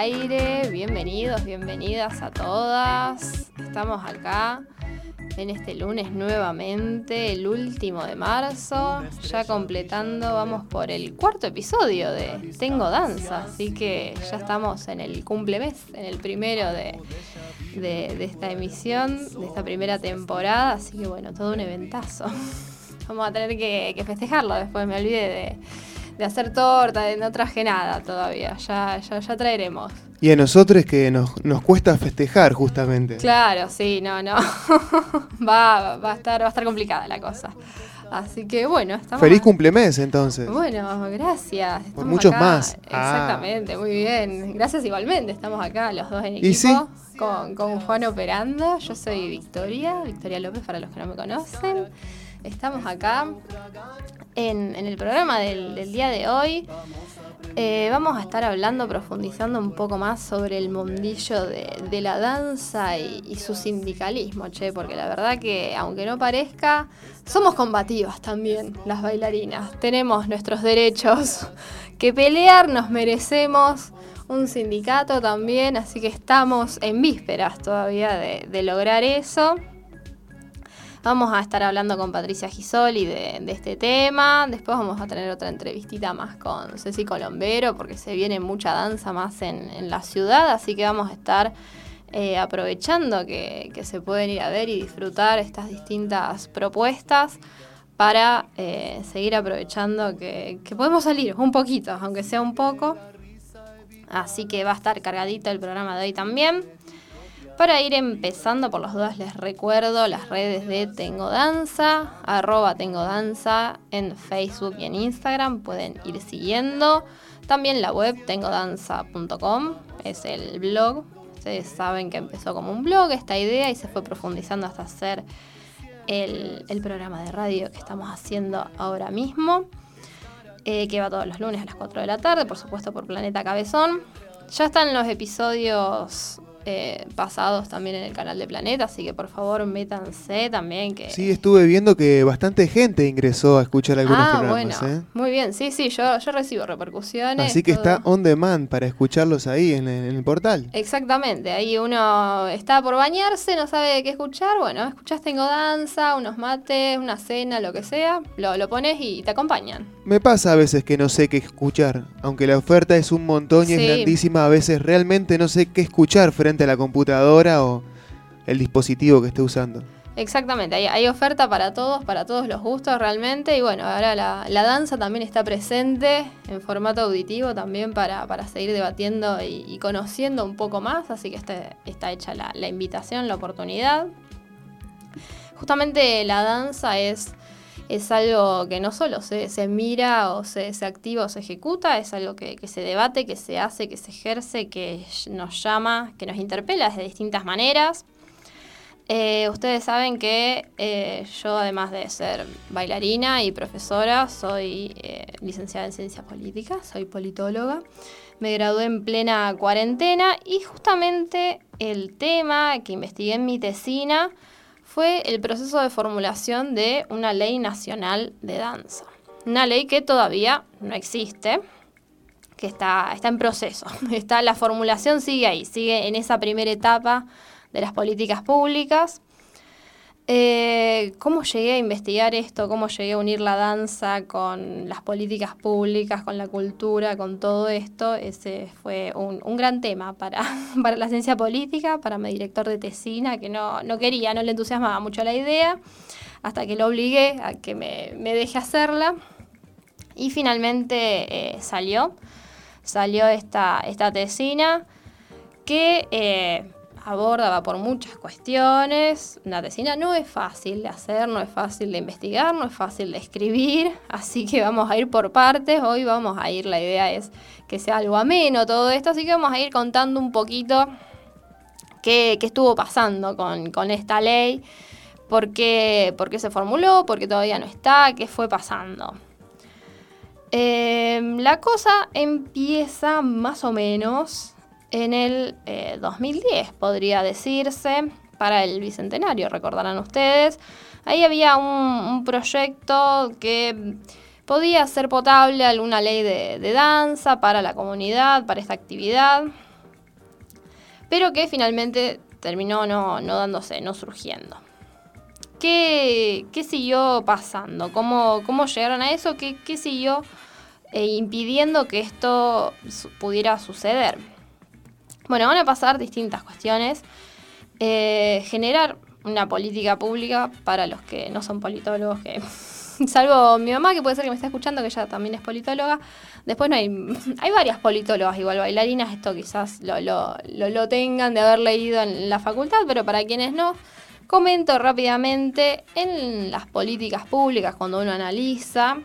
aire. Bienvenidos, bienvenidas a todas. Estamos acá en este lunes nuevamente, el último de marzo, ya completando, vamos por el cuarto episodio de Tengo Danza, así que ya estamos en el cumple mes, en el primero de, esta emisión, de esta primera temporada, así que bueno, todo un eventazo. Vamos a tener que, festejarlo, después me olvidé de, hacer torta, no traje nada todavía, ya, ya, ya traeremos. Y a nosotros que nos, nos cuesta festejar justamente. Claro, sí, no, no. va, va, a estar, va a estar complicada la cosa. Así que bueno, estamos. Feliz cumplemes entonces. Bueno, gracias. Por muchos más. Ah. Exactamente, muy bien. Gracias igualmente. Estamos acá los dos en equipo con, con Juan operando. Yo soy Victoria, Victoria López para los que no me conocen. Estamos acá en, el programa del día de hoy. Eh, vamos a estar hablando, profundizando un poco más sobre el mundillo de, la danza y, su sindicalismo, che, porque la verdad que, aunque no parezca, somos combativas también las bailarinas. Tenemos nuestros derechos que pelear, nos merecemos un sindicato también, así que estamos en vísperas todavía de lograr eso. Vamos a estar hablando con Patricia Gisoli de, este tema. Después vamos a tener otra entrevistita más con Ceci Colombero, porque se viene mucha danza más en, la ciudad, así que vamos a estar eh, aprovechando que, se pueden ir a ver y disfrutar estas distintas propuestas para eh, seguir aprovechando que podemos salir un poquito, aunque sea un poco. Así que va a estar cargadito el programa de hoy también. Para ir empezando, por las dudas les recuerdo las redes de Tengo Danza, arroba Tengo Danza en Facebook y en Instagram, pueden ir siguiendo. También la web tengodanza.com es el blog. Ustedes saben que empezó como un blog esta idea y se fue profundizando hasta hacer el, programa de radio que estamos haciendo ahora mismo, eh, que va todos los lunes a las 4 de la tarde, por supuesto por Planeta Cabezón. Ya están los episodios eh, pasados también en el canal de Planeta, así que por favor métanse también. Que... Sí, estuve viendo que bastante gente ingresó a escuchar algunos ah, programas. Bueno, ¿eh? Muy bien, sí, sí, yo, yo recibo repercusiones. Así que está on demand para escucharlos ahí en, el portal. Exactamente, ahí uno está por bañarse, no sabe qué escuchar, bueno, escuchás Tengo Danza, unos mates, una cena, lo que sea, lo, lo pones y te acompañan. Me pasa a veces que no sé qué escuchar, aunque la oferta es un montón y es grandísima, a veces realmente no sé qué escuchar frente a la computadora o el dispositivo que esté usando. Exactamente, hay, oferta para todos, para todos los gustos realmente. Y bueno, ahora la, danza también está presente en formato auditivo también para, seguir debatiendo y, conociendo un poco más. Así que este, está hecha la, invitación, la oportunidad. Justamente la danza es, es algo que no solo se, mira o se, activa o se ejecuta, es algo que, se debate, que se hace, que se ejerce, que nos llama, que nos interpela de distintas maneras. Eh, ustedes saben que eh, yo, además de ser bailarina y profesora, soy eh, licenciada en ciencias políticas, soy politóloga. Me gradué en plena cuarentena y justamente el tema que investigué en mi tesina fue el proceso de formulación de una ley nacional de danza. Una ley que todavía no existe, que está, está en proceso. Está, la formulación sigue ahí, sigue en esa primera etapa de las políticas públicas. Eh, ¿Cómo llegué a investigar esto? ¿Cómo llegué a unir la danza con las políticas públicas, con la cultura, con todo esto? Ese fue un, gran tema para, la ciencia política, para mi director de tesina, que no, quería, no le entusiasmaba mucho la idea, hasta que lo obligué a que me, deje hacerla. Y finalmente eh, salió, salió esta, esta tesina que... Eh, aborda, va por muchas cuestiones. Una tesina no es fácil de hacer, no es fácil de investigar, no es fácil de escribir, así que vamos a ir por partes. Hoy vamos a ir, la idea es que sea algo ameno todo esto, así que vamos a ir contando un poquito qué, estuvo pasando con, esta ley, por qué, se formuló, por qué todavía no está, qué fue pasando. Eh, la cosa empieza más o menos en el 2010, eh, podría decirse, para el Bicentenario, recordarán ustedes. Ahí había un, proyecto que podía ser potable alguna ley de, danza para la comunidad, para esta actividad. pero que finalmente terminó no, dándose, no surgiendo. ¿Qué, siguió pasando? ¿Cómo, ¿Cómo, llegaron a eso? ¿Qué, qué siguió eh, impidiendo que esto pudiera suceder? Bueno, van a pasar distintas cuestiones. Eh, generar una política pública para los que no son politólogos, que salvo mi mamá, que puede ser que me esté escuchando, que ella también es politóloga. Después no hay, hay varias politólogas, igual bailarinas, esto quizás lo, lo, lo, tengan de haber leído en la facultad, pero para quienes no, comento rápidamente en las políticas públicas, cuando uno analiza.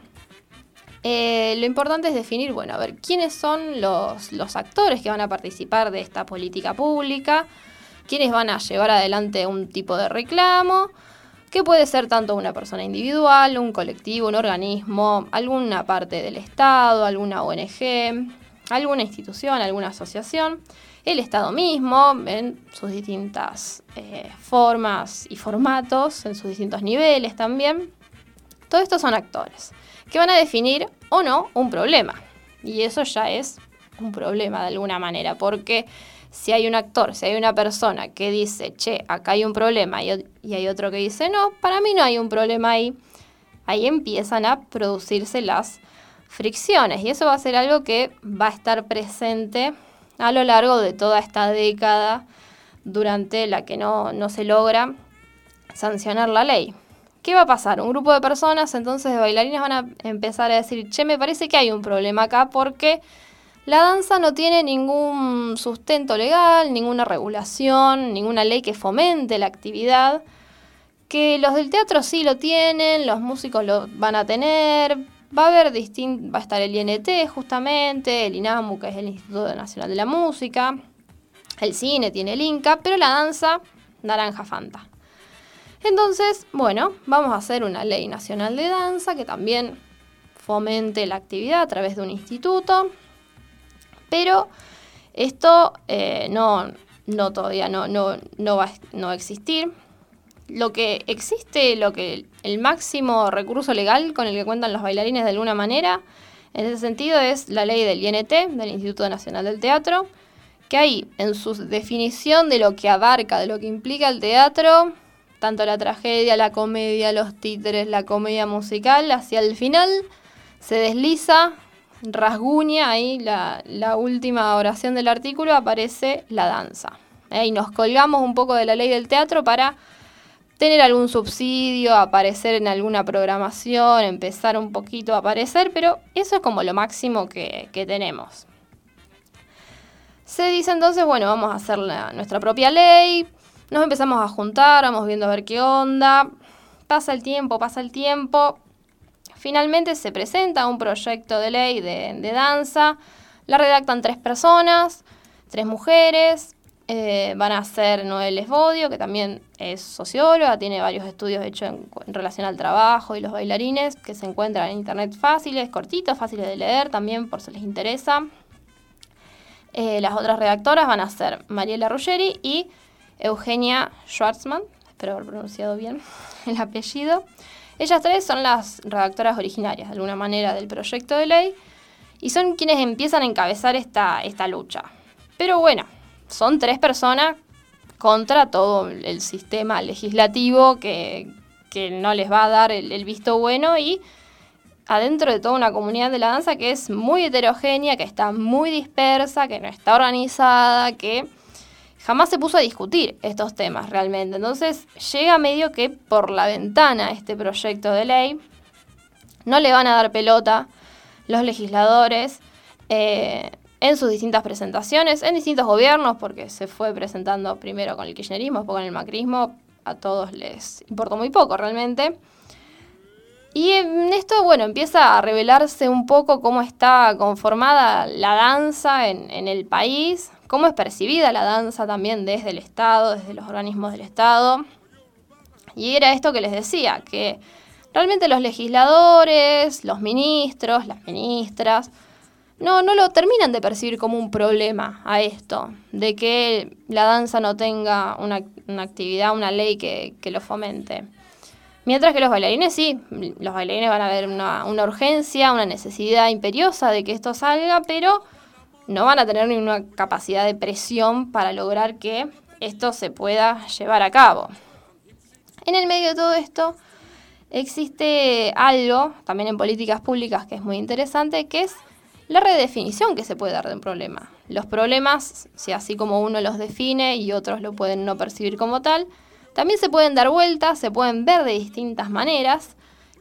Eh, lo importante es definir, bueno, a ver, quiénes son los, actores que van a participar de esta política pública, quiénes van a llevar adelante un tipo de reclamo, que puede ser tanto una persona individual, un colectivo, un organismo, alguna parte del Estado, alguna ONG, alguna institución, alguna asociación, el Estado mismo en sus distintas eh, formas y formatos, en sus distintos niveles también. Todos estos son actores que van a definir o no un problema. Y eso ya es un problema de alguna manera, porque si hay un actor, si hay una persona que dice, che, acá hay un problema y, hay otro que dice, no, para mí no hay un problema ahí, ahí empiezan a producirse las fricciones y eso va a ser algo que va a estar presente a lo largo de toda esta década durante la que no, no se logra sancionar la ley. ¿Qué va a pasar? Un grupo de personas entonces de bailarines van a empezar a decir, che, me parece que hay un problema acá porque la danza no tiene ningún sustento legal, ninguna regulación, ninguna ley que fomente la actividad. Que los del teatro sí lo tienen, los músicos lo van a tener. Va a haber distinto, va a estar el INT justamente, el INAMU, que es el Instituto Nacional de la Música. El cine tiene el INCA, pero la danza, naranja fanta. Entonces, bueno, vamos a hacer una ley nacional de danza que también fomente la actividad a través de un instituto pero esto eh, no, no todavía no, no, no, va, no a existir. Lo que existe, lo que el máximo recurso legal con el que cuentan los bailarines de alguna manera, en ese sentido es la ley del INT, del Instituto Nacional del Teatro, que ahí, en su definición de lo que abarca, de lo que implica el teatro, tanto la tragedia, la comedia, los títeres, la comedia musical, hacia el final se desliza rasguña ahí la, última oración del artículo, aparece la danza. ¿eh? Y nos colgamos un poco de la ley del teatro para tener algún subsidio, aparecer en alguna programación, empezar un poquito a aparecer, pero eso es como lo máximo que, tenemos. Se dice entonces, bueno, vamos a hacer nuestra propia ley, nos empezamos a juntar, vamos viendo a ver qué onda, pasa el tiempo, pasa el tiempo, Finalmente se presenta un proyecto de ley de, danza, la redactan tres personas, tres mujeres, eh, van a ser Noel Esbodio, que también es socióloga, tiene varios estudios hechos en, relación al trabajo y los bailarines, que se encuentran en internet fáciles, cortitos, fáciles de leer también por si les interesa. Eh, las otras redactoras van a ser Mariela Ruggeri y Eugenia Schwartzman, espero haber pronunciado bien el apellido. Ellas tres son las redactoras originarias, de alguna manera, del proyecto de ley y son quienes empiezan a encabezar esta, esta lucha. Pero bueno, son tres personas contra todo el sistema legislativo que, no les va a dar el, el, visto bueno y adentro de toda una comunidad de la danza que es muy heterogénea, que está muy dispersa, que no está organizada, que jamás se puso a discutir estos temas realmente. Entonces llega medio que por la ventana este proyecto de ley. No le van a dar pelota los legisladores eh, en sus distintas presentaciones, en distintos gobiernos, porque se fue presentando primero con el kirchnerismo, después con el macrismo. A todos les importó muy poco realmente. Y en esto, bueno, empieza a revelarse un poco cómo está conformada la danza en, en el país, cómo es percibida la danza también desde el Estado, desde los organismos del Estado. Y era esto que les decía, que realmente los legisladores, los ministros, las ministras, no, no lo terminan de percibir como un problema a esto, de que la danza no tenga una, actividad, una ley que, lo fomente. Mientras que los bailarines sí, los bailarines van a ver una, una urgencia, una necesidad imperiosa de que esto salga, pero no van a tener ninguna capacidad de presión para lograr que esto se pueda llevar a cabo. En el medio de todo esto existe algo, también en políticas públicas, que es muy interesante, que es la redefinición que se puede dar de un problema. Los problemas, si así como uno los define y otros lo pueden no percibir como tal, también se pueden dar vueltas, se pueden ver de distintas maneras.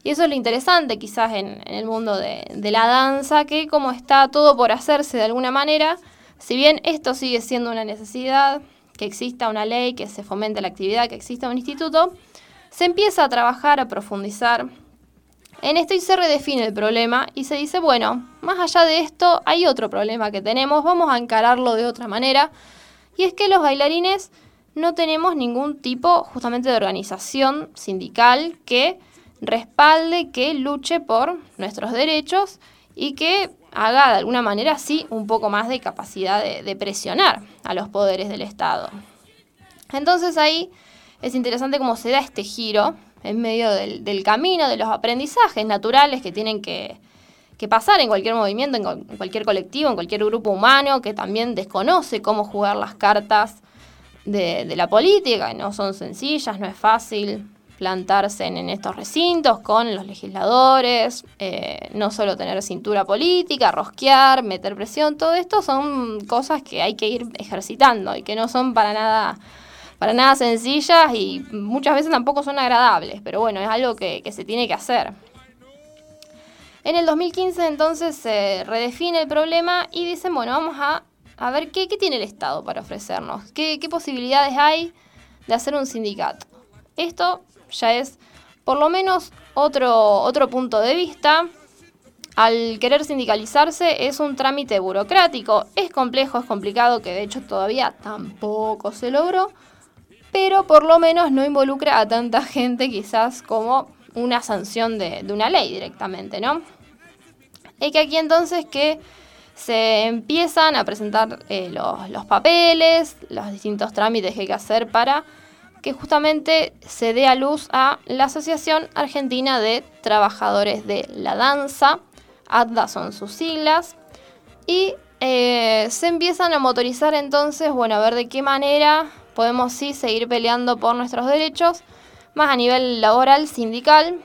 Y eso es lo interesante quizás en, el mundo de, de, la danza, que como está todo por hacerse de alguna manera, si bien esto sigue siendo una necesidad, que exista una ley, que se fomente la actividad, que exista un instituto, se empieza a trabajar, a profundizar. En esto y se redefine el problema y se dice, bueno, más allá de esto hay otro problema que tenemos, vamos a encararlo de otra manera, y es que los bailarines no tenemos ningún tipo justamente de organización sindical que respalde, que luche por nuestros derechos y que haga de alguna manera sí un poco más de capacidad de, presionar a los poderes del Estado. Entonces ahí es interesante cómo se da este giro en medio del, camino, de los aprendizajes naturales que tienen que, pasar en cualquier movimiento, en, cualquier colectivo, en cualquier grupo humano que también desconoce cómo jugar las cartas de, de la política, no son sencillas, no es fácil plantarse en, estos recintos con los legisladores, eh, no solo tener cintura política, rosquear, meter presión, todo esto son cosas que hay que ir ejercitando y que no son para nada para nada sencillas y muchas veces tampoco son agradables, pero bueno, es algo que, se tiene que hacer. En el 2015 entonces se redefine el problema y dicen, bueno, vamos a, a ver qué, tiene el Estado para ofrecernos, qué, qué posibilidades hay de hacer un sindicato. Esto ya es por lo menos otro, otro punto de vista. Al querer sindicalizarse es un trámite burocrático, es complejo, es complicado, que de hecho todavía tampoco se logró, pero por lo menos no involucra a tanta gente quizás como una sanción de, una ley directamente, ¿no? Es que aquí entonces que se empiezan a presentar eh, los, los papeles, los distintos trámites que hay que hacer para que justamente se dé a luz a la Asociación Argentina de Trabajadores de la Danza, ADDA son sus siglas, y eh, se empiezan a motorizar entonces, bueno, a ver de qué manera podemos sí seguir peleando por nuestros derechos, más a nivel laboral, sindical.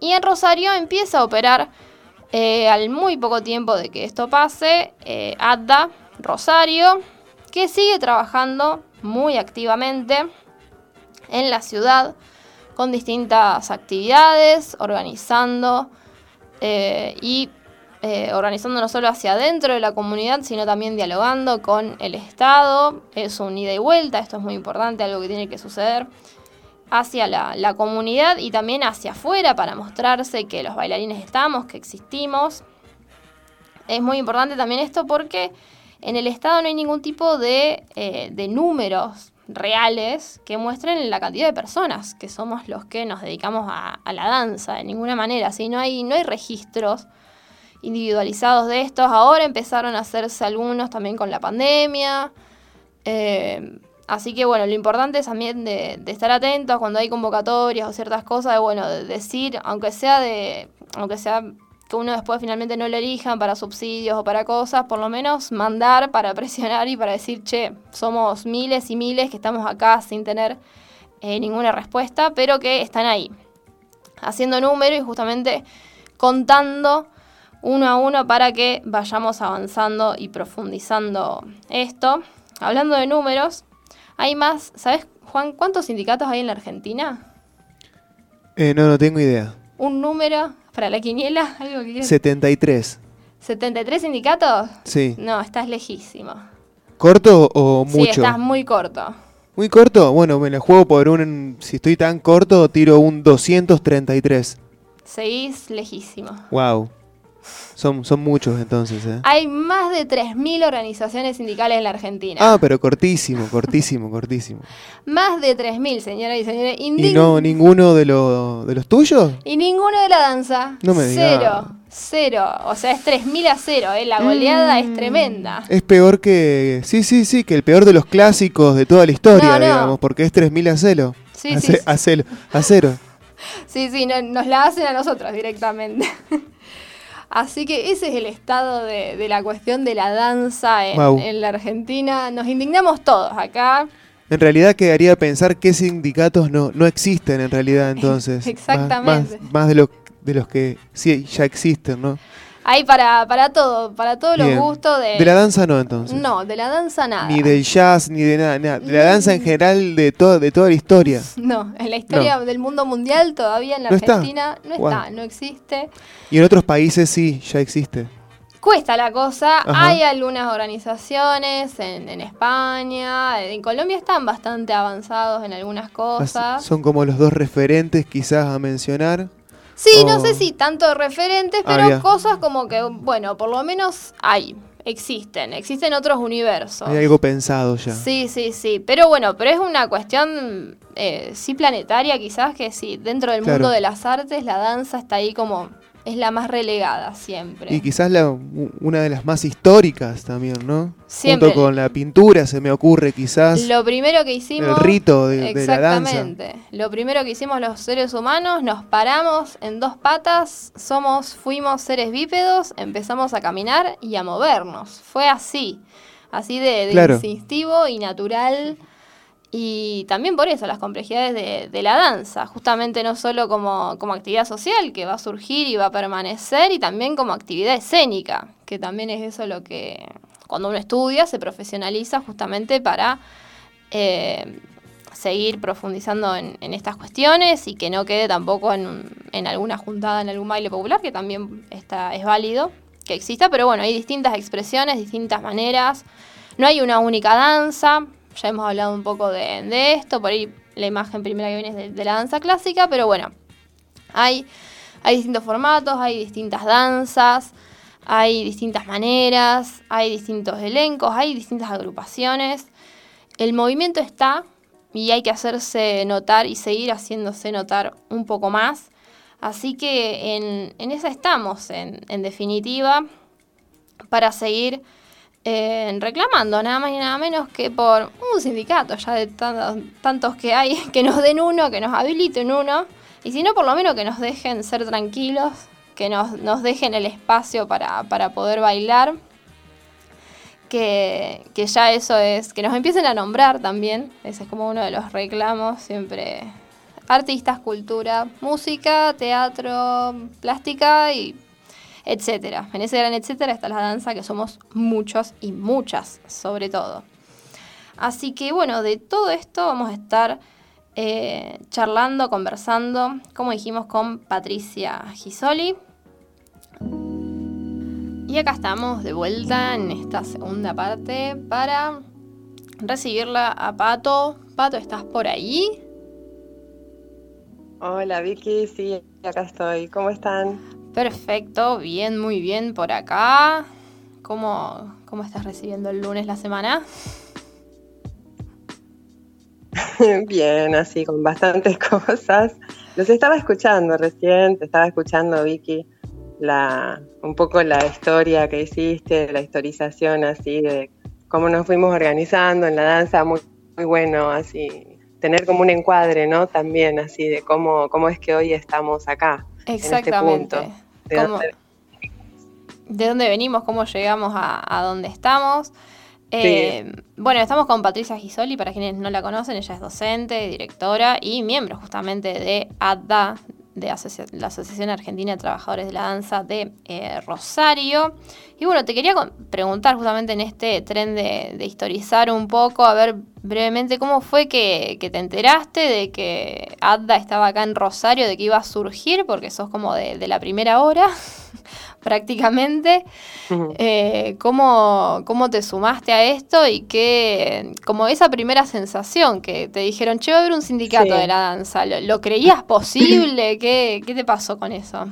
Y en Rosario empieza a operar eh, al muy poco tiempo de que esto pase, eh, ADDA Rosario, que sigue trabajando muy activamente en la ciudad con distintas actividades, organizando eh, y eh, organizando no solo hacia adentro de la comunidad, sino también dialogando con el Estado. Es un ida y vuelta, esto es muy importante, algo que tiene que suceder hacia la, la comunidad y también hacia afuera para mostrarse que los bailarines estamos, que existimos. Es muy importante también esto porque en el Estado no hay ningún tipo de, eh, de números reales que muestren la cantidad de personas que somos los que nos dedicamos a, la danza, de ninguna manera. ¿sí? No, hay, no hay registros individualizados de estos. Ahora empezaron a hacerse algunos también con la pandemia. Eh, así que bueno, lo importante es también de, estar atentos cuando hay convocatorias o ciertas cosas, de bueno, de decir, aunque sea de, aunque sea que uno después finalmente no lo elijan para subsidios o para cosas, por lo menos mandar para presionar y para decir, che, somos miles y miles que estamos acá sin tener eh, ninguna respuesta, pero que están ahí, haciendo números y justamente contando uno a uno para que vayamos avanzando y profundizando esto. Hablando de números, hay más, ¿sabes, Juan, cuántos sindicatos hay en la Argentina? Eh, no, no tengo idea. Un número para la quiniela? ¿Algo que 73. ¿73 sindicatos? Sí. No, estás lejísimo. ¿Corto o mucho? Sí, estás muy corto. ¿Muy corto? Bueno, me la juego por un... Si estoy tan corto, tiro un 233. Seguís lejísimo. Wow. Son, son muchos entonces, ¿eh? Hay más de 3.000 organizaciones sindicales en la Argentina. Ah, pero cortísimo, cortísimo, cortísimo. Más de 3.000, señoras y señores. ¿Y no ninguno de, de los tuyos? Y ninguno de la danza. No me digas. Cero, cero. O sea, es 3.000 a cero, ¿eh? La goleada es mm. tremenda. Es peor que... Sí, sí, sí, que el peor de los clásicos de toda la historia, digamos, porque es 3.000 a cero. Sí, sí, A cero. A cero. sí, sí, nos la hacen a nosotros directamente. Así que ese es el estado de, la cuestión de la danza en, la Argentina. Nos indignamos todos acá. En realidad quedaría pensar qué sindicatos no, no existen en realidad entonces. Exactamente. Más, de, lo, de los que sí ya existen, ¿no? Hay para, para todo, para todos los gustos. De, de la danza no, entonces. No, de la danza nada. Ni del jazz, ni de nada, De la danza en general, de, todo, de toda la historia. No, en la historia del mundo mundial todavía en la Argentina no está, no existe. Y en otros países sí, ya existe. Cuesta la cosa, hay algunas organizaciones en, en, España, en Colombia están bastante avanzados en algunas cosas. Son como los dos referentes quizás a mencionar. Sí, no sé si tanto referentes, pero cosas como que, bueno, por lo menos hay, existen, existen otros universos. Hay algo pensado ya. Sí, sí, sí, pero bueno, pero es una cuestión, eh, sí planetaria quizás, que sí, dentro del mundo de las artes la danza está ahí como es la más relegada siempre. Y quizás la, una de las más históricas también, ¿no? Siempre. Junto con la pintura se me ocurre quizás. Lo primero que hicimos... El rito de, la danza. Exactamente. Lo primero que hicimos los seres humanos, nos paramos en dos patas, somos, fuimos seres bípedos, empezamos a caminar y a movernos. Fue así. Así de, instintivo y natural y también por eso las complejidades de, la danza, justamente no solo como, como, actividad social que va a surgir y va a permanecer, y también como actividad escénica, que también es eso lo que cuando uno estudia se profesionaliza justamente para eh, seguir profundizando en, estas cuestiones y que no quede tampoco en, en alguna juntada, en algún baile popular, que también está, es válido que exista, pero bueno, hay distintas expresiones, distintas maneras, no hay una única danza, ya hemos hablado un poco de, esto, por ahí la imagen primera que viene es de, la danza clásica, pero bueno, hay, hay distintos formatos, hay distintas danzas, hay distintas maneras, hay distintos elencos, hay distintas agrupaciones. El movimiento está y hay que hacerse notar y seguir haciéndose notar un poco más. Así que en, en esa estamos, en, en definitiva, para seguir eh, reclamando nada más y nada menos que por un sindicato, ya de tantos, que hay, que nos den uno, que nos habiliten uno, y si no, por lo menos que nos dejen ser tranquilos, que nos, dejen el espacio para, poder bailar, que, que, ya eso es, que nos empiecen a nombrar también, ese es como uno de los reclamos siempre. Artistas, cultura, música, teatro, plástica y etcétera. En ese gran etcétera está la danza, que somos muchos y muchas, sobre todo. Así que bueno, de todo esto vamos a estar eh, charlando, conversando, como dijimos, con Patricia Gisoli. Y acá estamos de vuelta en esta segunda parte para recibirla a Pato. Pato, ¿estás por ahí? Hola Vicky, sí, acá estoy. ¿Cómo están? Perfecto, bien, muy bien por acá. ¿Cómo, cómo estás recibiendo el lunes la semana? Bien, así, con bastantes cosas. Los estaba escuchando recién, te estaba escuchando, Vicky, la, un poco la historia que hiciste, la historización así de cómo nos fuimos organizando en la danza, muy, muy bueno, así, tener como un encuadre, ¿no? También así de cómo, cómo es que hoy estamos acá. Este Exactamente de, dónde, venimos, cómo llegamos a, a dónde estamos. Eh, bueno, estamos con Patricia Gisoli, para quienes no la conocen, ella es docente, directora y miembro justamente de ADDA, de la Asociación Argentina de Trabajadores de la Danza de eh, Rosario. Y bueno, te quería preguntar justamente en este tren de, historizar un poco, a ver brevemente cómo fue que, te enteraste de que ADDA estaba acá en Rosario, de que iba a surgir, porque sos como de, la primera hora prácticamente. Eh, ¿cómo, te sumaste a esto y qué, como esa primera sensación que te dijeron, che, va a haber un sindicato de la danza, ¿lo, creías posible? ¿Qué, ¿Qué te pasó con eso?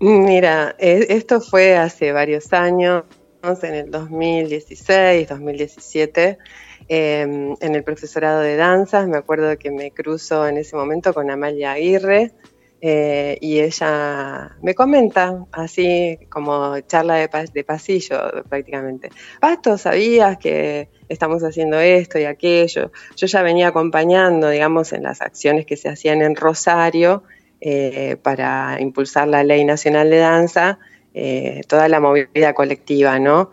Mira, e, esto fue hace varios años, en el 2016, 2017, em, en el profesorado de danzas. Me acuerdo que me cruzo en ese momento con Amalia Aguirre eh, y ella me comenta, así como charla de, pasillo prácticamente, Pato, ¿sabías que estamos haciendo esto y aquello? Yo ya venía acompañando, digamos, en las acciones que se hacían en Rosario eh, para impulsar la Ley Nacional de Danza, eh, toda la movilidad colectiva, ¿no?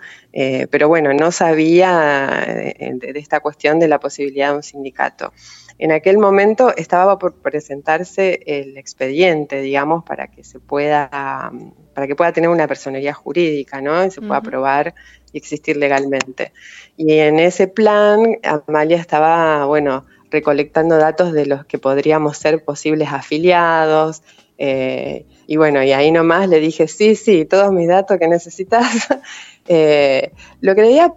Pero bueno, no sabía de, esta cuestión de la posibilidad de un sindicato. En aquel momento estaba por presentarse el expediente, digamos, para que se pueda, para que pueda tener una personalidad jurídica, ¿no? Y se pueda aprobar y existir legalmente. Y en ese plan, Amalia estaba, bueno, recolectando datos de los que podríamos ser posibles afiliados. Eh, y bueno, y ahí nomás le dije, sí, sí, todos mis datos que necesitas. Eh, lo creía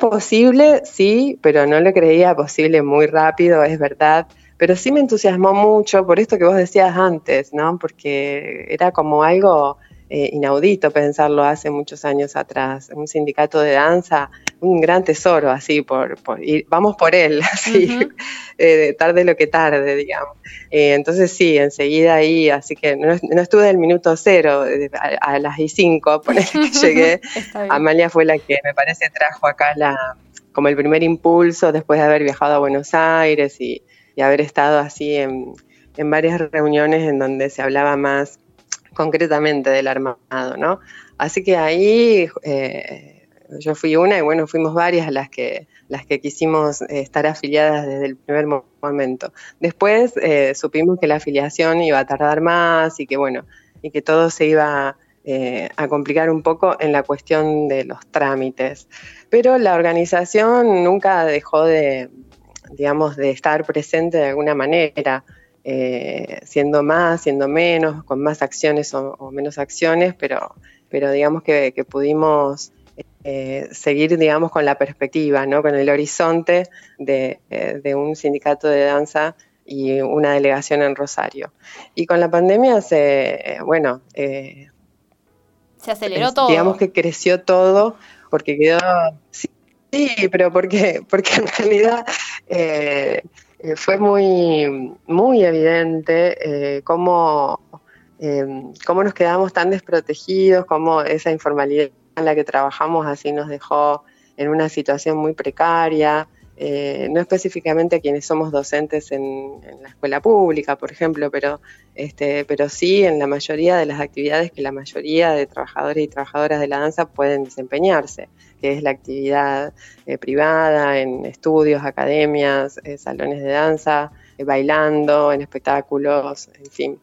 posible, sí, pero no lo creía posible muy rápido, es verdad. Pero sí me entusiasmó mucho por esto que vos decías antes, ¿no? Porque era como algo eh, inaudito pensarlo hace muchos años atrás. Un sindicato de danza, un gran tesoro, así, por, vamos por él, así, eh, tarde lo que tarde, digamos. Eh, entonces sí, enseguida ahí, así que no, estuve del minuto cero, a, las y cinco, por que llegué. Amalia fue la que me parece trajo acá la, como el primer impulso después de haber viajado a Buenos Aires y, haber estado así en, en varias reuniones en donde se hablaba más concretamente del armado, ¿no? Así que ahí eh, yo fui una y bueno, fuimos varias las que, las que quisimos eh, estar afiliadas desde el primer momento. Después eh, supimos que la afiliación iba a tardar más y que bueno, y que todo se iba a complicar un poco en la cuestión de los trámites. Pero la organización nunca dejó de, digamos, de estar presente de alguna manera. Eh, siendo más, siendo menos, con más acciones o, menos acciones, pero, pero digamos que, pudimos eh, seguir, digamos, con la perspectiva, ¿no? con el horizonte de, eh, de, un sindicato de danza y una delegación en Rosario. Y con la pandemia se, bueno... se aceleró todo. Digamos que creció todo porque quedó... Sí, pero porque, porque en realidad eh, fue muy, muy evidente eh, cómo, eh, cómo nos quedamos tan desprotegidos, cómo esa informalidad en la que trabajamos así nos dejó en una situación muy precaria. Eh, no específicamente a quienes somos docentes en, la escuela pública, por ejemplo, pero, este, pero sí en la mayoría de las actividades que la mayoría de trabajadores y trabajadoras de la danza pueden desempeñarse, que es la actividad eh, privada, en estudios, academias, eh, salones de danza, bailando, en espectáculos, en fin.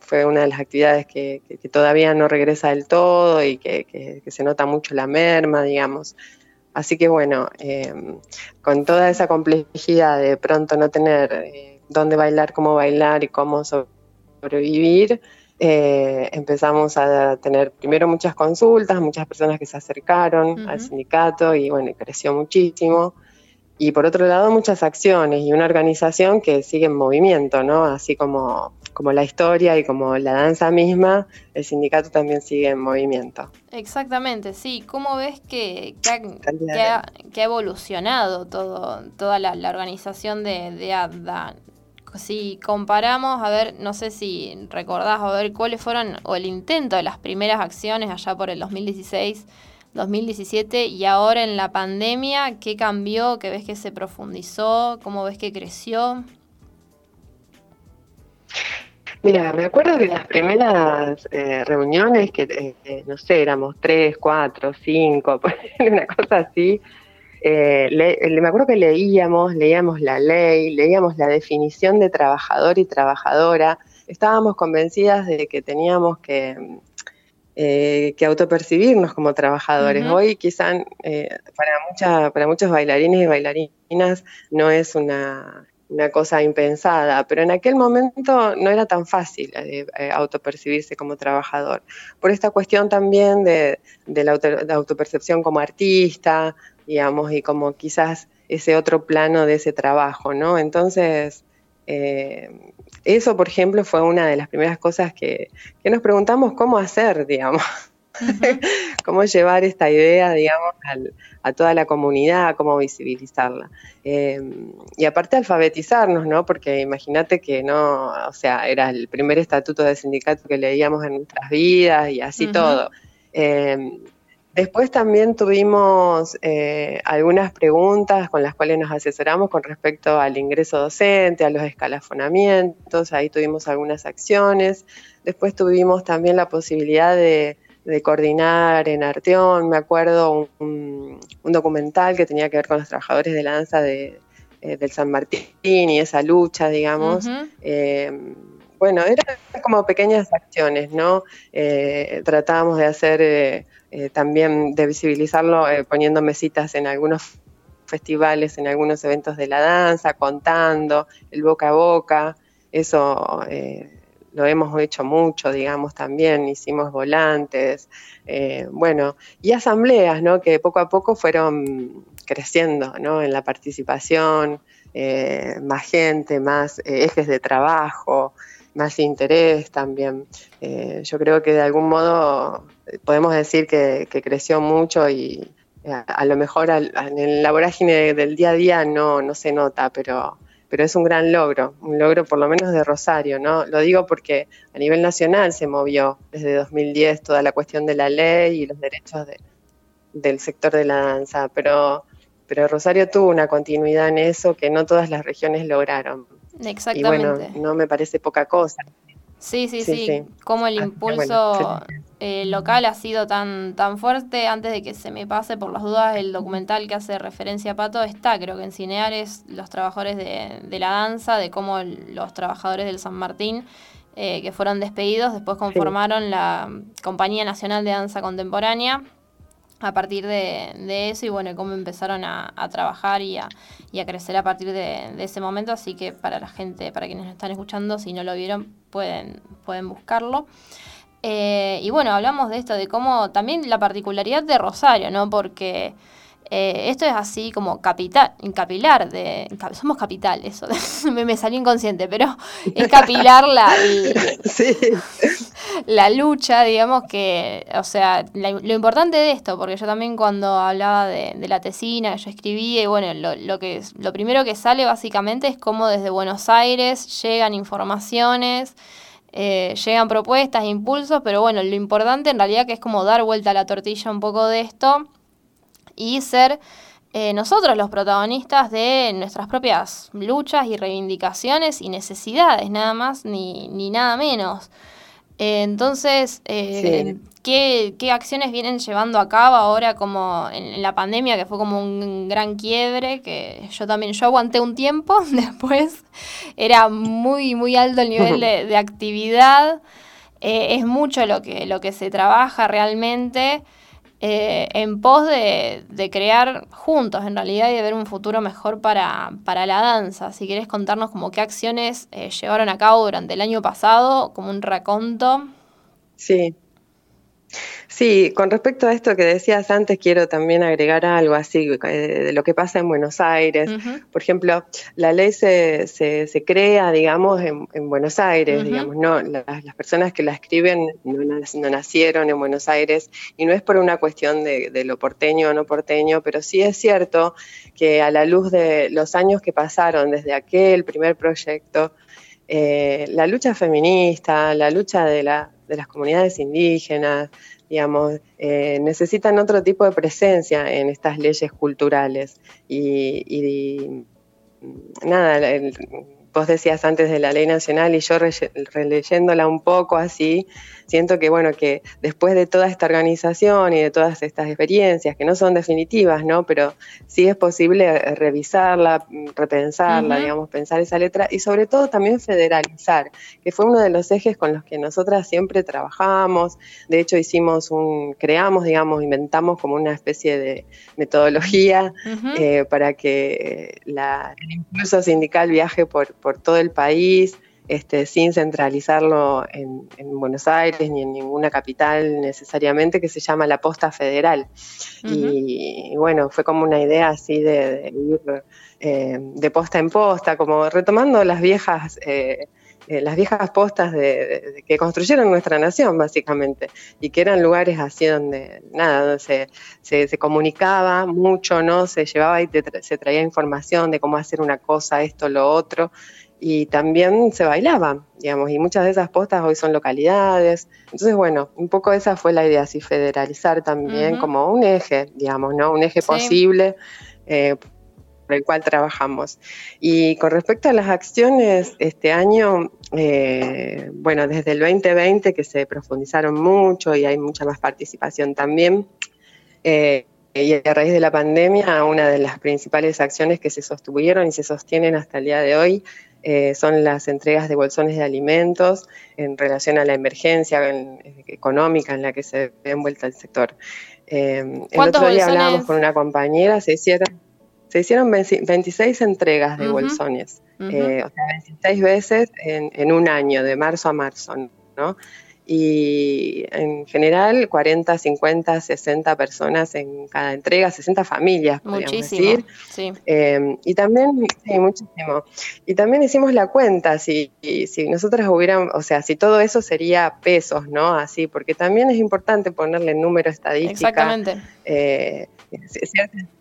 Fue una de las actividades que, todavía no regresa del todo y que, que se nota mucho la merma, digamos. Así que bueno, eh, con toda esa complejidad de pronto no tener eh, dónde bailar, cómo bailar y cómo sobrevivir, eh, empezamos a tener primero muchas consultas, muchas personas que se acercaron al sindicato y bueno, creció muchísimo. Y por otro lado, muchas acciones y una organización que sigue en movimiento, ¿no? Así como como la historia y como la danza misma, el sindicato también sigue en movimiento. Exactamente, sí. ¿Cómo ves que, ha, evolucionado todo, toda la, organización de, de ADDA? Si comparamos, a ver, no sé si recordás, a ver cuáles fueron, o el intento de las primeras acciones allá por el 2016, 2017 y ahora en la pandemia, ¿qué cambió? ¿Qué ves que se profundizó? ¿Cómo ves que creció? Mira, me acuerdo de las primeras eh, reuniones que, eh, no sé, éramos tres, cuatro, cinco, una cosa así. Eh, me acuerdo que leíamos, leíamos la ley, leíamos la definición de trabajador y trabajadora. Estábamos convencidas de que teníamos que, que autopercibirnos como trabajadores. Hoy quizá para, mucha, para muchos bailarines y bailarinas no es una una cosa impensada, pero en aquel momento no era tan fácil eh, eh, autopercibirse como trabajador. Por esta cuestión también de, la, autopercepción como artista, digamos, y como quizás ese otro plano de ese trabajo, ¿no? Entonces, eh, eso, por ejemplo, fue una de las primeras cosas que, que nos preguntamos cómo hacer, digamos. cómo llevar esta idea, digamos, a toda la comunidad, cómo visibilizarla. Em, y aparte alfabetizarnos, ¿no? Porque imagínate que no, o sea, era el primer estatuto de sindicato que leíamos en nuestras vidas y así todo. Em, Después también tuvimos eh, algunas preguntas con las cuales nos asesoramos con respecto al ingreso docente, a los escalafonamientos, ahí tuvimos algunas acciones. Después tuvimos también la posibilidad de, coordinar en Arteón, me acuerdo, un, documental que tenía que ver con los trabajadores de la danza de, eh, del San Martín y esa lucha, digamos. Eh, bueno, eran como pequeñas acciones, ¿no? tratábamos de hacer eh, también de visibilizarlo eh, poniendo mesitas en algunos festivales, en algunos eventos de la danza, contando, el boca a boca, eso eh, lo hemos hecho mucho, digamos, también, hicimos volantes, bueno, y asambleas, ¿no? Que poco a poco fueron creciendo, ¿no? En la participación, más gente, más ejes de trabajo, más interés también. yo creo que de algún modo podemos decir que, creció mucho y eh, a, lo mejor en la vorágine del día a día no, no se nota, pero, pero es un gran logro, un logro por lo menos de Rosario, ¿no? Lo digo porque a nivel nacional se movió desde 2010 toda la cuestión de la ley y los derechos del sector de la danza, pero, pero Rosario tuvo una continuidad en eso que no todas las regiones lograron. Exactamente. Y bueno, no me parece poca cosa. Sí, sí, sí, Como el ah, impulso eh, local ha sido tan, tan fuerte, antes de que se me pase por las dudas, el documental que hace referencia a Pato está, creo que en Cineares, los trabajadores de, la danza, de cómo los trabajadores del San Martín, eh, que fueron despedidos, después conformaron la Compañía Nacional de Danza Contemporánea, a partir de, eso y bueno, cómo empezaron a, trabajar y a, crecer a partir de, ese momento. Así que para la gente, para quienes nos están escuchando, si no lo vieron, pueden, pueden buscarlo. Eh, y bueno, hablamos de esto, de cómo también la particularidad de Rosario, ¿no? Porque eh, esto es así como capital, capilar, de, somos capital, eso me, me, salió inconsciente, pero es capilar la, la lucha, digamos que, o sea, lo importante de esto, porque yo también cuando hablaba de, la tesina, yo escribía y bueno, lo, lo, que, lo primero que sale básicamente es cómo desde Buenos Aires llegan informaciones. Eh, llegan propuestas, impulsos, pero bueno, lo importante en realidad que es como dar vuelta a la tortilla un poco de esto y ser eh, nosotros los protagonistas de nuestras propias luchas y reivindicaciones y necesidades, nada más ni, ni nada menos. Eh, entonces, eh, ¿qué, acciones vienen llevando a cabo ahora como en, la pandemia, que fue como un gran quiebre, que yo también, yo aguanté un tiempo, después era muy, muy alto el nivel de, actividad, es mucho lo que, lo que se trabaja realmente. Eh, en pos de, crear juntos en realidad y de ver un futuro mejor para, para la danza. Si quieres contarnos como qué acciones eh, llevaron a cabo durante el año pasado, como un raconto. Sí, Sí, con respecto a esto que decías antes, quiero también agregar algo así eh, de lo que pasa en Buenos Aires. Por ejemplo, la ley se, se, crea, digamos, en, Buenos Aires, digamos, no, las, personas que la escriben no, nacieron en Buenos Aires y no es por una cuestión de, lo porteño o no porteño, pero sí es cierto que a la luz de los años que pasaron desde aquel primer proyecto, eh, la lucha feminista, la lucha de, la, de las comunidades indígenas, digamos, eh, necesitan otro tipo de presencia en estas leyes culturales. Y, nada, vos decías antes de la ley nacional y yo releyéndola un poco así, siento que, bueno, que después de toda esta organización y de todas estas experiencias, que no son definitivas, ¿no? Pero sí es posible revisarla, repensarla, digamos, pensar esa letra y sobre todo también federalizar, que fue uno de los ejes con los que nosotras siempre trabajamos. De hecho, hicimos un, creamos, digamos, inventamos como una especie de metodología eh, para que la, el impulso sindical viaje por, por todo el país. Este, sin centralizarlo en, Buenos Aires ni en ninguna capital necesariamente, que se llama la Posta Federal. y, bueno, fue como una idea así de, ir eh, de posta en posta, como retomando las viejas... Eh, eh, las viejas postas de, que construyeron nuestra nación, básicamente, y que eran lugares así donde, nada, donde se, se, comunicaba mucho, ¿no? Se llevaba y se traía información de cómo hacer una cosa, esto, lo otro, y también se bailaban, digamos, y muchas de esas postas hoy son localidades. Entonces, bueno, un poco esa fue la idea, así federalizar también como un eje, digamos, ¿no? Un eje posible. Eh, por el cual trabajamos. Y con respecto a las acciones, este año, eh, bueno, desde el 2020 que se profundizaron mucho y hay mucha más participación también, eh, y a raíz de la pandemia, una de las principales acciones que se sostuvieron y se sostienen hasta el día de hoy eh, son las entregas de bolsones de alimentos en relación a la emergencia económica en la que se ve envuelta el sector. el otro día hablábamos con una compañera, se hicieron se hicieron 26 entregas de bolsones, eh, o sea, 26 veces en, en, un año, de marzo a marzo, ¿no? Y en general 40, 50, 60 personas en cada entrega, 60 familias, podríamos decir. Sí. Eh, y también, sí, muchísimo. Y también hicimos la cuenta, si, si nosotras hubieran, o sea, si todo eso sería pesos, ¿no? Así, porque también es importante ponerle número estadística. Exactamente. Eh,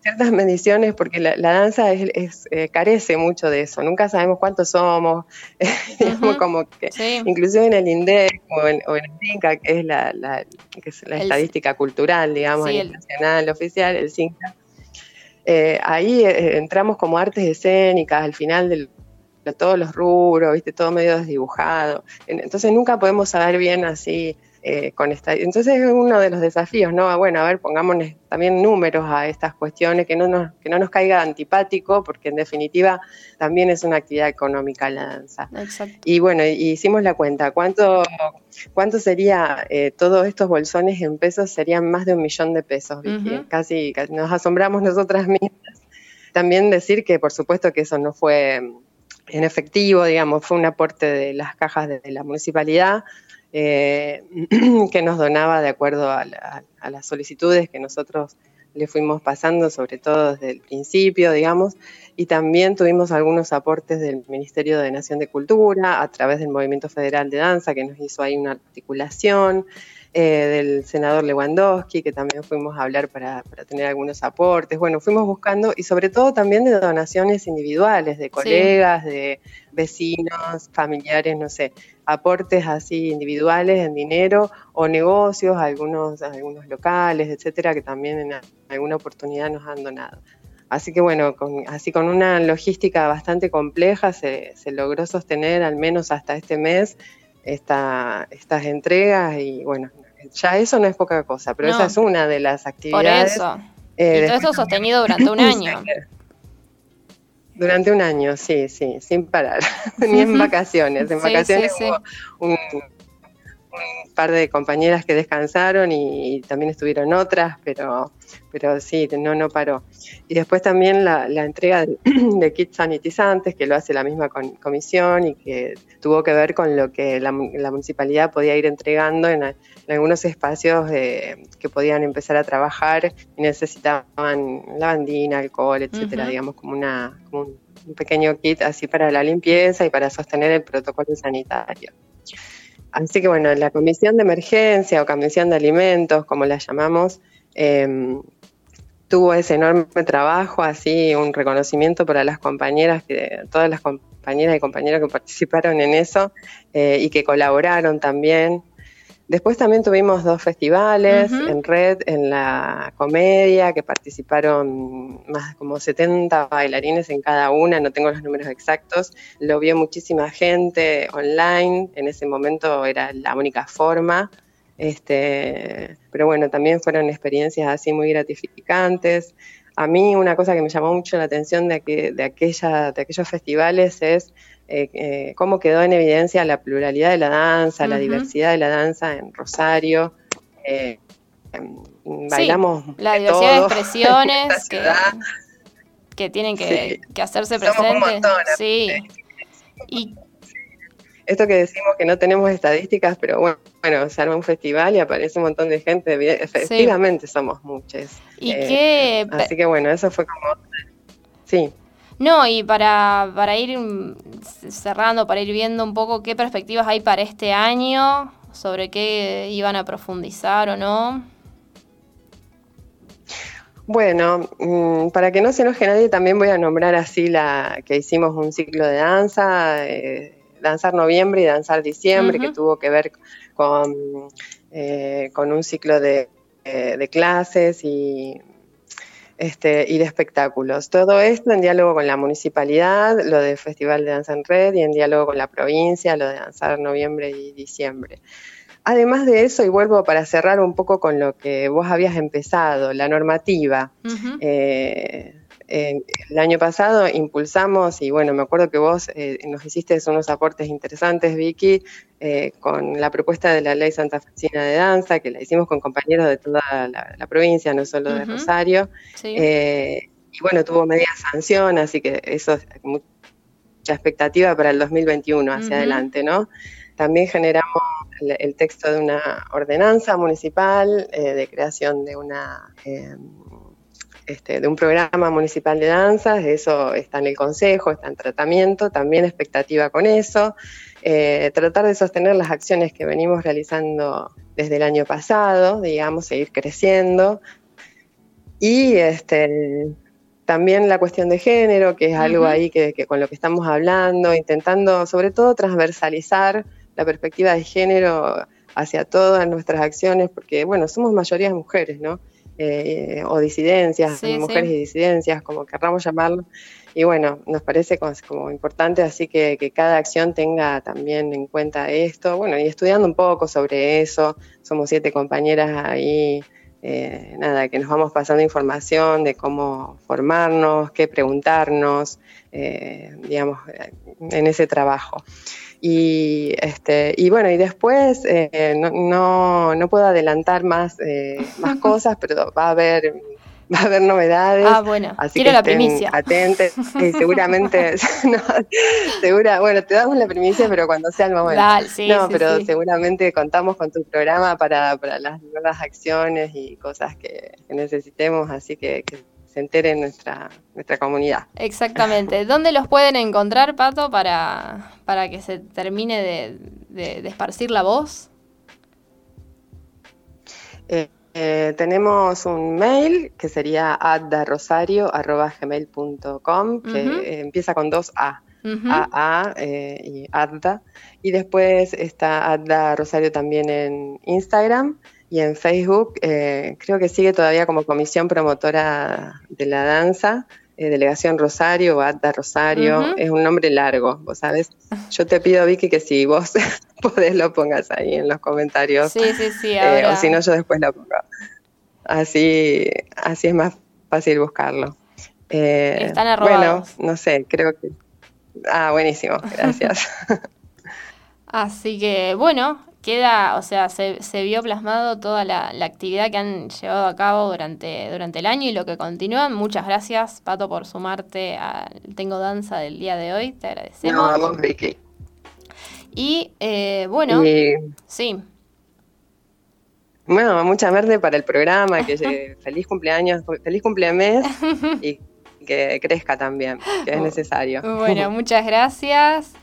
ciertas, mediciones, porque la, danza es, eh, carece mucho de eso. Nunca sabemos cuántos somos, como que, inclusive en el INDEC o en, el CINCA, que es la, estadística cultural, digamos, nacional, oficial, el CINCA. Eh, ahí entramos como artes escénicas al final de todos los rubros, viste, todo medio desdibujado. Entonces nunca podemos saber bien así eh, con esta. Entonces es uno de los desafíos, ¿no? Bueno, a ver, pongámonos también números a estas cuestiones, que no nos, que no nos caiga antipático, porque en definitiva también es una actividad económica la danza. Y bueno, hicimos la cuenta, ¿cuánto, cuánto sería eh, todos estos bolsones en pesos? Serían más de un millón de pesos, casi, nos asombramos nosotras mismas. También decir que por supuesto que eso no fue en efectivo, digamos, fue un aporte de las cajas de la municipalidad, eh, que nos donaba de acuerdo a, las solicitudes que nosotros le fuimos pasando, sobre todo desde el principio, digamos, y también tuvimos algunos aportes del Ministerio de Nación de Cultura a través del Movimiento Federal de Danza, que nos hizo ahí una articulación, eh, del senador Lewandowski, que también fuimos a hablar para, tener algunos aportes. Bueno, fuimos buscando y sobre todo también de donaciones individuales, de colegas, de vecinos, familiares, no sé, aportes así individuales en dinero o negocios, algunos, algunos locales, etcétera, que también en alguna oportunidad nos han donado. Así que bueno, así con una logística bastante compleja se, logró sostener al menos hasta este mes esta, estas entregas y bueno, ya eso no es poca cosa, pero esa es una de las actividades. Por eso. Eh, y todo eso sostenido durante un año. Durante un año, sí, sí, sin parar, ni en vacaciones. En vacaciones hubo un, par de compañeras que descansaron y, también estuvieron otras, pero, pero sí, no, no paró. Y después también la, entrega de, kits sanitizantes, que lo hace la misma comisión y que tuvo que ver con lo que la, municipalidad podía ir entregando en, algunos espacios que podían empezar a trabajar y necesitaban lavandina, alcohol, etcétera, digamos, como, una, como un pequeño kit así para la limpieza y para sostener el protocolo sanitario. Así que bueno, la comisión de emergencia o comisión de alimentos, como la llamamos, em, tuvo ese enorme trabajo, así un reconocimiento para las compañeras, que, todas las compañeras y compañeros que participaron en eso eh, y que colaboraron también Después también tuvimos dos festivales en red, en la comedia, que participaron más como 70 bailarines en cada una, no tengo los números exactos. Lo vio muchísima gente online, en ese momento era la única forma. Este, pero bueno, también fueron experiencias así muy gratificantes. A mí una cosa que me llamó mucho la atención de, de, aquella, de aquellos festivales es eh, eh, cómo quedó en evidencia la pluralidad de la danza, la diversidad de la danza en Rosario. Eh, em, bailamos la diversidad de expresiones que, tienen que, hacerse presentes. sí. Y esto que decimos que no tenemos estadísticas, pero bueno, bueno, se arma un festival y aparece un montón de gente, efectivamente somos muchos. ¿Y qué? Así que bueno, eso fue como... Sí. No, y para, para ir cerrando, para ir viendo un poco qué perspectivas hay para este año, sobre qué iban a profundizar o no. Bueno, mm, para que no se enoje nadie, también voy a nombrar así la que hicimos un ciclo de danza, eh, danzar noviembre y danzar diciembre, que tuvo que ver con, eh, con un ciclo de, eh, de clases y este, y de espectáculos. Todo esto en diálogo con la municipalidad, lo del Festival de Danza en Red y en diálogo con la provincia, lo de danzar noviembre y diciembre. Además de eso, y vuelvo para cerrar un poco con lo que vos habías empezado, la normativa el año pasado impulsamos, y bueno, me acuerdo que vos eh, nos hiciste unos aportes interesantes, Vicky, eh, con la propuesta de la ley Santa Fecina de Danza, que la hicimos con compañeros de toda la, provincia, no solo de Rosario. Eh, y bueno, tuvo media sanción, así que eso es mucha expectativa para el 2021 hacia adelante, ¿no? También generamos el, texto de una ordenanza municipal de creación de una este, de un programa municipal de danzas, eso está en el consejo, está en tratamiento, también expectativa con eso, eh, tratar de sostener las acciones que venimos realizando desde el año pasado, digamos, seguir creciendo. Y este, también la cuestión de género, que es algo ahí que, con lo que estamos hablando, intentando sobre todo transversalizar la perspectiva de género hacia todas nuestras acciones, porque bueno, somos mayoría mujeres, ¿no? Eh, o disidencias, mujeres y disidencias, como querramos llamarlo. Y bueno, nos parece como, importante así que, cada acción tenga también en cuenta esto. Bueno, y estudiando un poco sobre eso, somos siete compañeras ahí, eh, nada, que nos vamos pasando información de cómo formarnos, qué preguntarnos, eh, digamos, en ese trabajo. Y, este, y bueno, y después eh, no, no, puedo adelantar más, eh, más cosas, pero va a haber va a haber novedades. Ah, bueno, así quiero que la primicia. Atentes, y seguramente, no, segura, bueno, te damos la primicia, pero cuando sea el momento. no, pero seguramente contamos con tu programa para, para, las nuevas acciones y cosas que, necesitemos, así que, que se entere nuestra, nuestra comunidad. Exactamente. ¿Dónde los pueden encontrar, Pato, para, para que se termine de, de, esparcir la voz? Eh, eh, tenemos un mail que sería addarosario.gmail.com que empieza con dos A. A, eh, y Adda. Y después está Adda Rosario también en Instagram y en Facebook. Eh, creo que sigue todavía como comisión promotora de la danza, eh, Delegación Rosario o Rosario. Es un nombre largo, vos sabes. Yo te pido, Vicky, que si vos podés lo pongas ahí en los comentarios. Sí, sí, sí. Eh, o si no, yo después lo pongo. Así, así es más fácil buscarlo. Están arrobados. Bueno, no sé, creo que... Ah, buenísimo, gracias. Así que, bueno, queda, o sea, se, se vio plasmado toda la, actividad que han llevado a cabo durante, durante el año y lo que continúan. Muchas gracias, Pato, por sumarte al Tengo Danza del día de hoy. Te agradecemos. No, Vicky. Y eh, bueno, sí. Bueno, mucha verde para el programa, que feliz cumpleaños, feliz cumpleaños y que crezca también, que es necesario. Bueno, muchas gracias.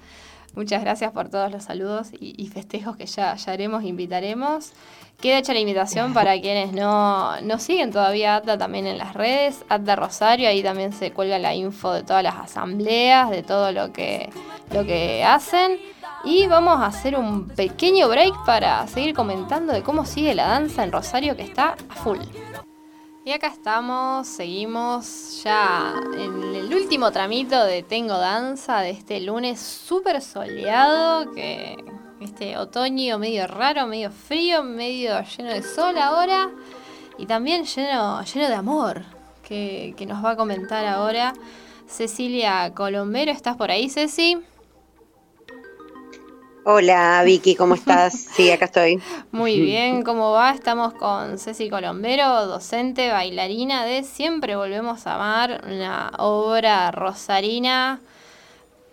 Muchas gracias por todos los saludos y, festejos que ya, ya haremos, invitaremos. Queda hecha la invitación para quienes no, no siguen todavía ATA también en las redes, ATA Rosario, ahí también se cuelga la info de todas las asambleas, de todo lo que, lo que hacen. Y vamos a hacer un pequeño break para seguir comentando de cómo sigue la danza en Rosario que está a full. Y acá estamos, seguimos ya en el último tramito de Tengo Danza de este lunes súper soleado, que este otoño medio raro, medio frío, medio lleno de sol ahora y también lleno, lleno de amor, que, que nos va a comentar ahora Cecilia Colombero. ¿Estás por ahí, Ceci? Hola Vicky, ¿cómo estás? Sí, acá estoy. Muy bien, ¿cómo va? Estamos con Ceci Colombero, docente, bailarina de Siempre Volvemos a Amar, una obra rosarina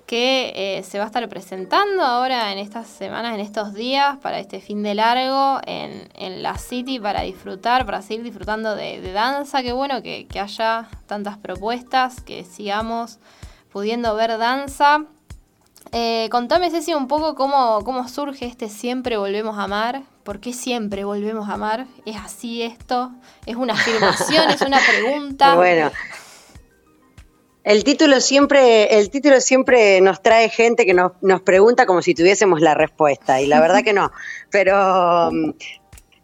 que eh, se va a estar presentando ahora en estas semanas, en estos días, para este fin de largo en, la City para disfrutar, para seguir disfrutando de, danza. Qué bueno que haya tantas propuestas, que sigamos pudiendo ver danza Eh, contame, Ceci, un poco cómo, cómo surge este Siempre Volvemos a Amar. ¿Por qué siempre volvemos a amar? ¿Es así esto? ¿Es una afirmación? ¿Es una pregunta? Bueno. El título siempre, el título siempre nos trae gente que nos, nos pregunta como si tuviésemos la respuesta, y la verdad que no. Pero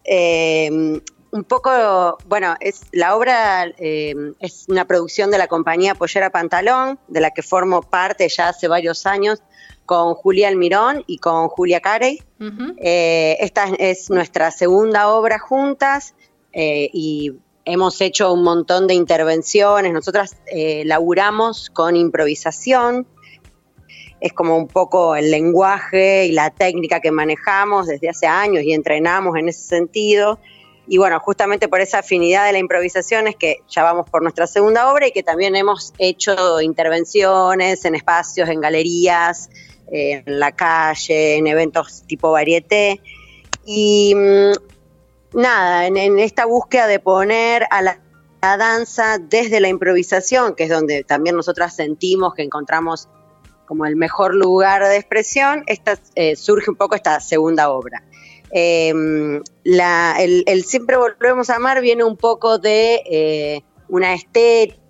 eh, un poco, bueno, es la obra eh, es una producción de la compañía Pollera Pantalón, de la que formo parte ya hace varios años con Julia Almirón y con Julia Carey. Eh, esta es nuestra segunda obra juntas eh, y hemos hecho un montón de intervenciones. Nosotras laburamos con improvisación. Es como un poco el lenguaje y la técnica que manejamos desde hace años y entrenamos en ese sentido. Y bueno, justamente por esa afinidad de la improvisación es que ya vamos por nuestra segunda obra y que también hemos hecho intervenciones en espacios, en galerías, en la calle, en eventos tipo varieté. Y mm, nada, en, esta búsqueda de poner a la, danza desde la improvisación, que es donde también nosotras sentimos que encontramos como el mejor lugar de expresión, eh, surge un poco esta segunda obra. Em, el, Siempre Volvemos a Amar viene un poco de eh, una estética,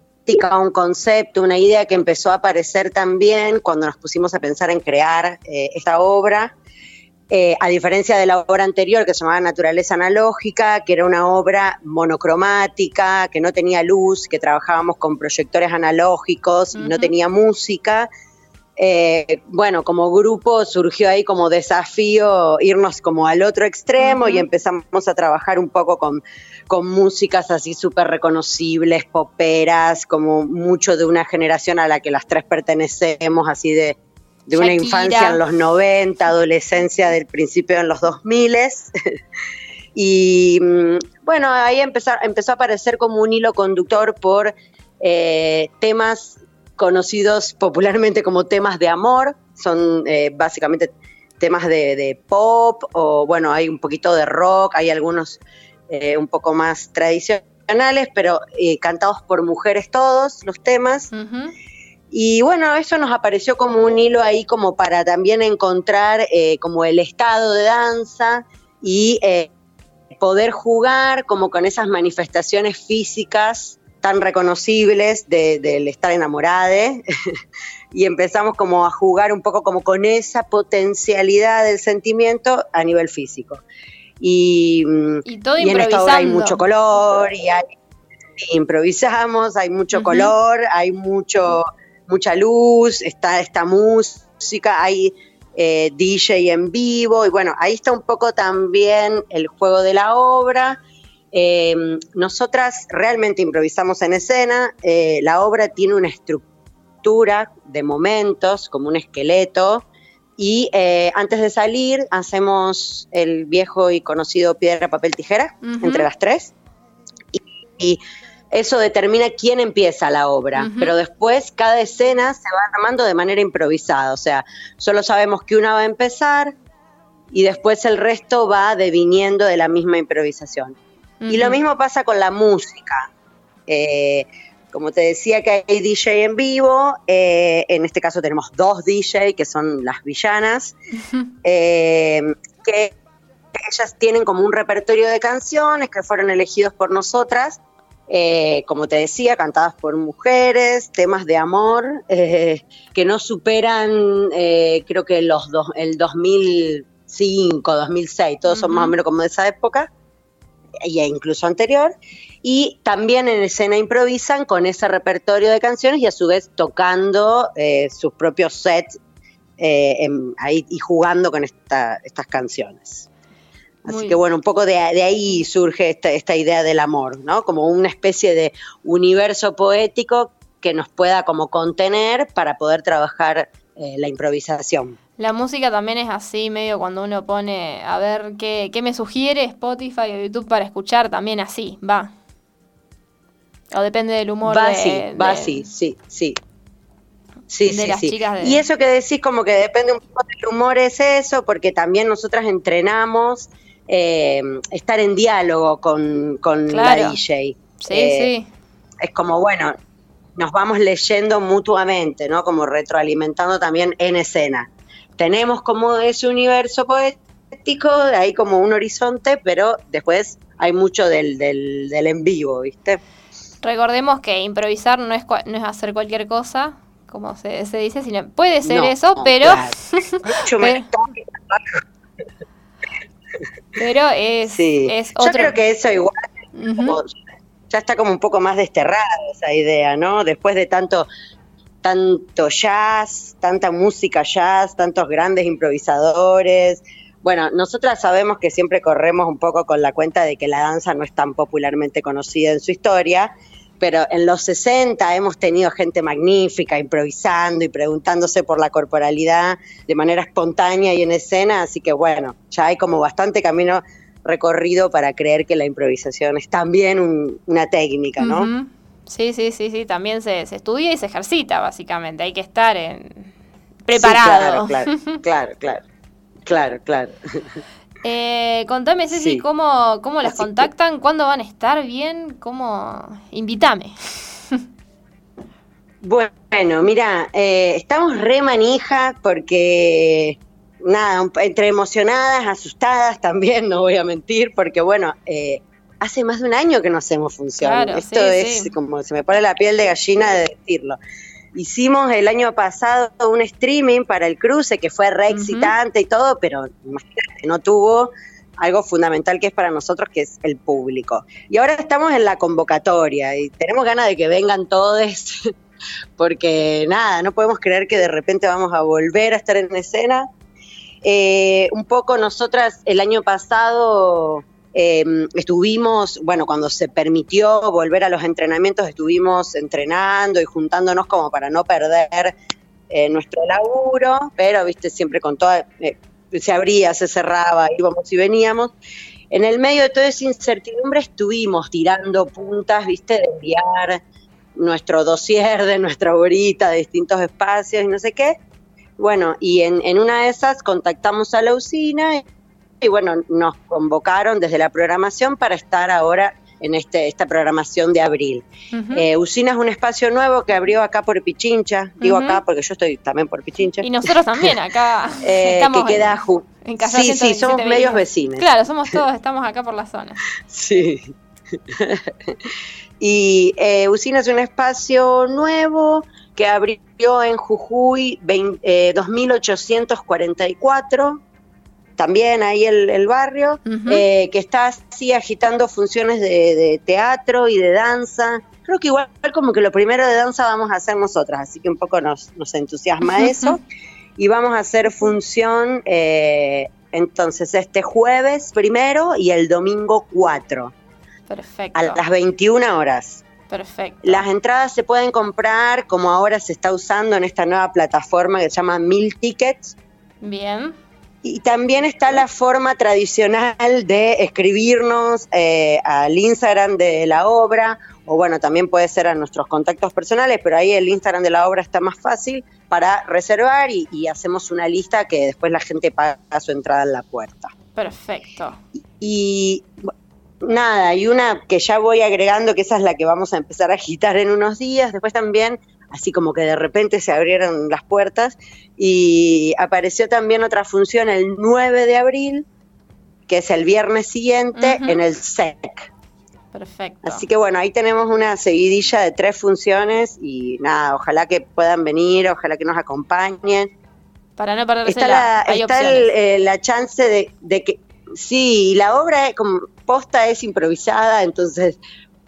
un concepto, una idea que empezó a aparecer también cuando nos pusimos a pensar en crear eh, esta obra. Eh, a diferencia de la obra anterior que se llamaba Naturaleza Analógica, que era una obra monocromática, que no tenía luz, que trabajábamos con proyectores analógicos y no tenía música, eh, bueno, como grupo surgió ahí como desafío irnos como al otro extremo y empezamos a trabajar un poco con, con músicas así súper reconocibles, poperas, como mucho de una generación a la que las tres pertenecemos, así de, de una infancia en los 90, adolescencia del principio en los 2000. y mm, bueno, ahí empezó, empezó a aparecer como un hilo conductor por eh, temas conocidos popularmente como temas de amor, son eh, básicamente temas de, pop o bueno, hay un poquito de rock, hay algunos eh, un poco más tradicionales, pero eh, cantados por mujeres todos los temas. Y bueno, eso nos apareció como un hilo ahí como para también encontrar como el estado de danza y poder jugar como con esas manifestaciones físicas tan reconocibles del estar enamorada y empezamos como a jugar un poco como con esa potencialidad del sentimiento a nivel físico. Y, y, en esta obra hay mucho color y improvisamos, hay mucho color, hay mucho mucha luz, está esta música, hay eh, DJ en vivo y bueno, ahí está un poco también el juego de la obra eh, nosotras realmente improvisamos en escena, eh, la obra tiene una estructura de momentos, como un esqueleto, y eh, antes de salir hacemos el viejo y conocido piedra, papel, tijera, entre las tres, y, eso determina quién empieza la obra, pero después cada escena se va armando de manera improvisada, o sea, solo sabemos que una va a empezar y después el resto va deviniendo de la misma improvisación. Y lo mismo pasa con la música. Eh, como te decía que hay DJ en vivo, eh, en este caso tenemos dos DJ que son las villanas, eh, que ellas tienen como un repertorio de canciones que fueron elegidos por nosotras, como te decía, cantadas por mujeres, temas de amor, que no superan, creo que los el 2005, 2006, todos son más o menos como de esa época e incluso anterior, y también en escena improvisan con ese repertorio de canciones y a su vez tocando eh, sus propios sets eh, ahí, y jugando con estas canciones. Así que bueno, un poco de, ahí surge esta, esta, idea del amor, ¿no? Como una especie de universo poético que nos pueda como contener para poder trabajar eh, la improvisación. La música también es así, medio cuando uno pone a ver qué, me sugiere Spotify o YouTube para escuchar, también así, va. O depende del humor. Va así, va así, sí, sí. Sí, sí, sí. Y eso que decís como que depende un poco del humor es eso, porque también nosotras entrenamos eh, estar en diálogo con, la DJ. Sí, eh, sí. Es como, bueno, nos vamos leyendo mutuamente, ¿no? Como retroalimentando también en escena. Tenemos como ese universo poético, ahí como un horizonte, pero después hay mucho del, del, del en vivo, ¿viste? Recordemos que improvisar no es, no es hacer cualquier cosa, como se, se dice, sino, puede ser eso, pero... pero, es, es otro... Yo creo que eso igual ya está como un poco más desterrada esa idea, ¿no? Después de tanto tanto jazz, tanta música jazz, tantos grandes improvisadores. Bueno, nosotras sabemos que siempre corremos un poco con la cuenta de que la danza no es tan popularmente conocida en su historia, pero en los 60 hemos tenido gente magnífica improvisando y preguntándose por la corporalidad de manera espontánea y en escena, así que bueno, ya hay como bastante camino recorrido para creer que la improvisación es también una técnica, ¿no? Sí, sí, sí, sí, también se, estudia y se ejercita, básicamente, hay que estar en... preparado. claro, claro, claro, claro, claro. Eh, contame, Ceci, ¿cómo, cómo las contactan? ¿Cuándo van a estar bien? ¿Cómo? Invítame. Bueno, mira, eh, estamos re manija porque, nada, entre emocionadas, asustadas también, no voy a mentir, porque bueno, eh, hace más de un año que no hacemos función. Esto es como se me pone la piel de gallina de decirlo. Hicimos el año pasado un streaming para el cruce que fue re excitante y todo, pero imagínate, no tuvo algo fundamental que es para nosotros, que es el público. Y ahora estamos en la convocatoria y tenemos ganas de que vengan todos, porque nada, no podemos creer que de repente vamos a volver a estar en escena. Eh, un poco nosotras el año pasado Em, estuvimos, bueno, cuando se permitió volver a los entrenamientos, estuvimos entrenando y juntándonos como para no perder eh, nuestro laburo, pero, viste, siempre con toda, eh, se abría, se cerraba, íbamos y veníamos. En el medio de toda esa incertidumbre estuvimos tirando puntas, viste, de enviar nuestro dossier de nuestra horita de distintos espacios y no sé qué. Bueno, y en, en una de esas contactamos a la usina y bueno, nos convocaron desde la programación para estar ahora en este, esta programación de abril. Eh, Usina es un espacio nuevo que abrió acá por Pichincha, digo acá porque yo estoy también por Pichincha. Y nosotros también acá. eh, que queda en, en Sí, sí, somos medios vecinos. Claro, somos todos, estamos acá por la zona. Sí. y eh, Usina es un espacio nuevo que abrió en Jujuy 2844 también ahí el, barrio, eh, que está así agitando funciones de, teatro y de danza. Creo que igual como que lo primero de danza vamos a hacer nosotras, así que un poco nos, entusiasma eso. Y vamos a hacer función eh, entonces este jueves primero y el domingo 4. Perfecto. A las 21 horas. Perfecto. Las entradas se pueden comprar como ahora se está usando en esta nueva plataforma que se llama Mil Tickets. Bien. Y también está la forma tradicional de escribirnos eh, al Instagram de la obra, o bueno, también puede ser a nuestros contactos personales, pero ahí el Instagram de la obra está más fácil para reservar y, hacemos una lista que después la gente paga su entrada en la puerta. Perfecto. Y, nada, y una que ya voy agregando, que esa es la que vamos a empezar a agitar en unos días, después también así como que de repente se abrieron las puertas y apareció también otra función el 9 de abril, que es el viernes siguiente, en el SEC. Perfecto. Así que bueno, ahí tenemos una seguidilla de tres funciones y nada, ojalá que puedan venir, ojalá que nos acompañen. Para no perderse está la, está eh, la chance de, de, que, sí, la obra como posta es improvisada, entonces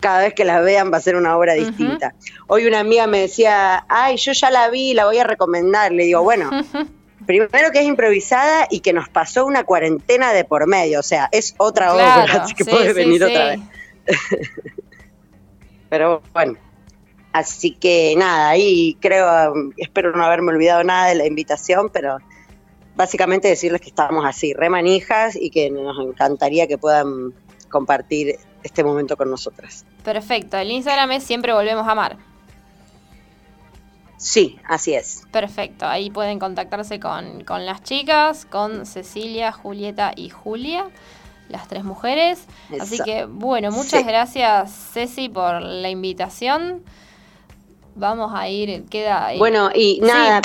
cada vez que la vean va a ser una obra distinta. Hoy una amiga me decía, ay, yo ya la vi, la voy a recomendar. Le digo, bueno, primero que es improvisada y que nos pasó una cuarentena de por medio, o sea, es otra obra, así que puede venir otra vez. Pero bueno, así que nada, ahí creo, espero no haberme olvidado nada de la invitación, pero básicamente decirles que estamos así, remanijas y que nos encantaría que puedan compartir este momento con nosotras. Perfecto, el Instagram es siempre volvemos a amar. Sí, así es. Perfecto, ahí pueden contactarse con, las chicas, con Cecilia, Julieta y Julia, las tres mujeres. Así que bueno, muchas gracias Ceci por la invitación. vamos a ir, queda... Bueno, y nada,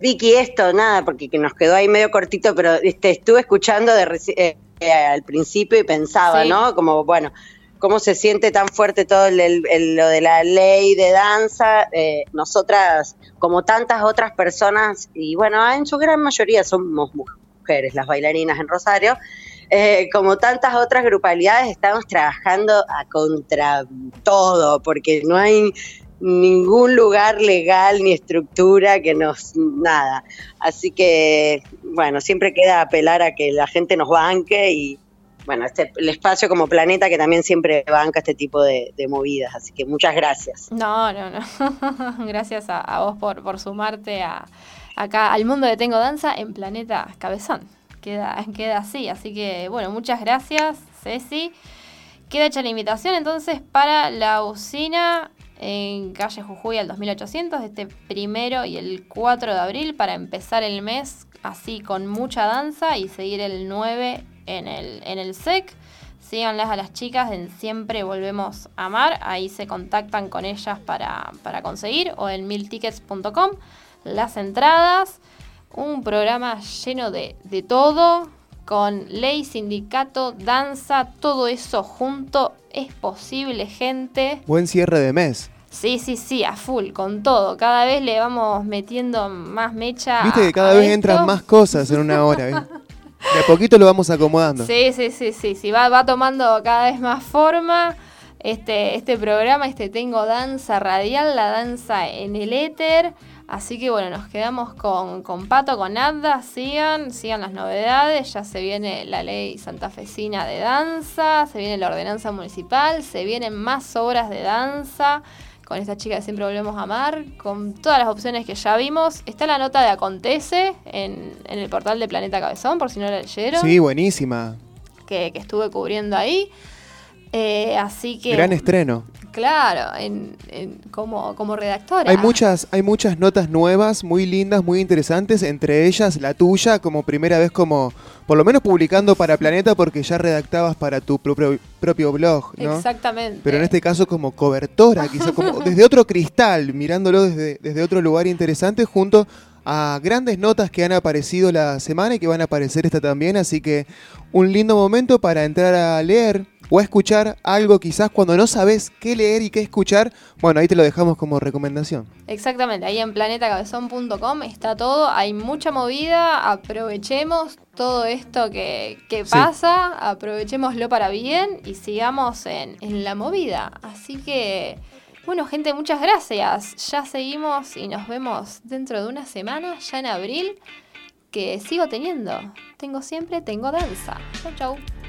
Vicky, esto, nada, porque nos quedó ahí medio cortito, pero este, estuve escuchando de, eh, al principio y pensaba, ¿no? Como, bueno, cómo se siente tan fuerte todo lo de la ley de danza. Eh, nosotras, como tantas otras personas, y bueno, en su gran mayoría somos mujeres las bailarinas en Rosario, como tantas otras grupalidades, estamos trabajando a contra todo, porque no hay ningún lugar legal ni estructura que nos nada. Así que, bueno, siempre queda apelar a que la gente nos banque y, bueno, este, el espacio como planeta que también siempre banca este tipo de, movidas. Así que muchas gracias. No, no, no. gracias a, vos por, sumarte a, acá al mundo de Tengo Danza en Planeta Cabezón. Queda, queda así. Así que, bueno, muchas gracias, Ceci. Queda hecha la invitación entonces para la usina en calle Jujuy al 2800, este primero y el 4 de abril, para empezar el mes así con mucha danza y seguir el 9 en el, en el SEC. Síganlas a las chicas en Siempre Volvemos a Amar. Ahí se contactan con ellas para, conseguir o en miltickets.com. Las entradas. Un programa lleno de, de todo. Con ley, sindicato, danza, todo eso junto es posible, gente. Buen cierre de mes. Sí, sí, sí, a full, con todo. Cada vez le vamos metiendo más mecha. Viste que cada vez entran más cosas en una hora. ¿eh? De a poquito lo vamos acomodando. Sí, sí, sí, sí, sí. Va, va tomando cada vez más forma este, este programa, este Tengo Danza Radial, la danza en el éter. Así que bueno, nos quedamos con, con Pato, con Abda, sigan, sigan las novedades, ya se viene la ley santafesina de danza, se viene la ordenanza municipal, se vienen más obras de danza con esta chica que siempre volvemos a amar, con todas las opciones que ya vimos. Está la nota de Acontece en, el portal de Planeta Cabezón, por si no la leyeron. Sí, buenísima. Que, que estuve cubriendo ahí. Eh, así que. Gran estreno. Claro, en, como, como redactora. Hay muchas, hay muchas notas nuevas, muy lindas, muy interesantes, entre ellas la tuya, como primera vez como, por lo menos publicando para Planeta, porque ya redactabas para tu propio, propio blog, ¿no? Exactamente. Pero en este caso como cobertora, quizá como desde otro cristal, mirándolo desde, desde otro lugar interesante, junto a grandes notas que han aparecido la semana y que van a aparecer esta también, así que un lindo momento para entrar a leer o a escuchar algo quizás cuando no sabes qué leer y qué escuchar, bueno, ahí te lo dejamos como recomendación. Exactamente, ahí en planetacabezón.com está todo, hay mucha movida, aprovechemos todo esto que, pasa, aprovechémoslo para bien y sigamos en, en la movida. Así que... Bueno, gente, muchas gracias. Ya seguimos y nos vemos dentro de una semana, ya en abril, que sigo teniendo. Tengo siempre, tengo danza. Chau, chau.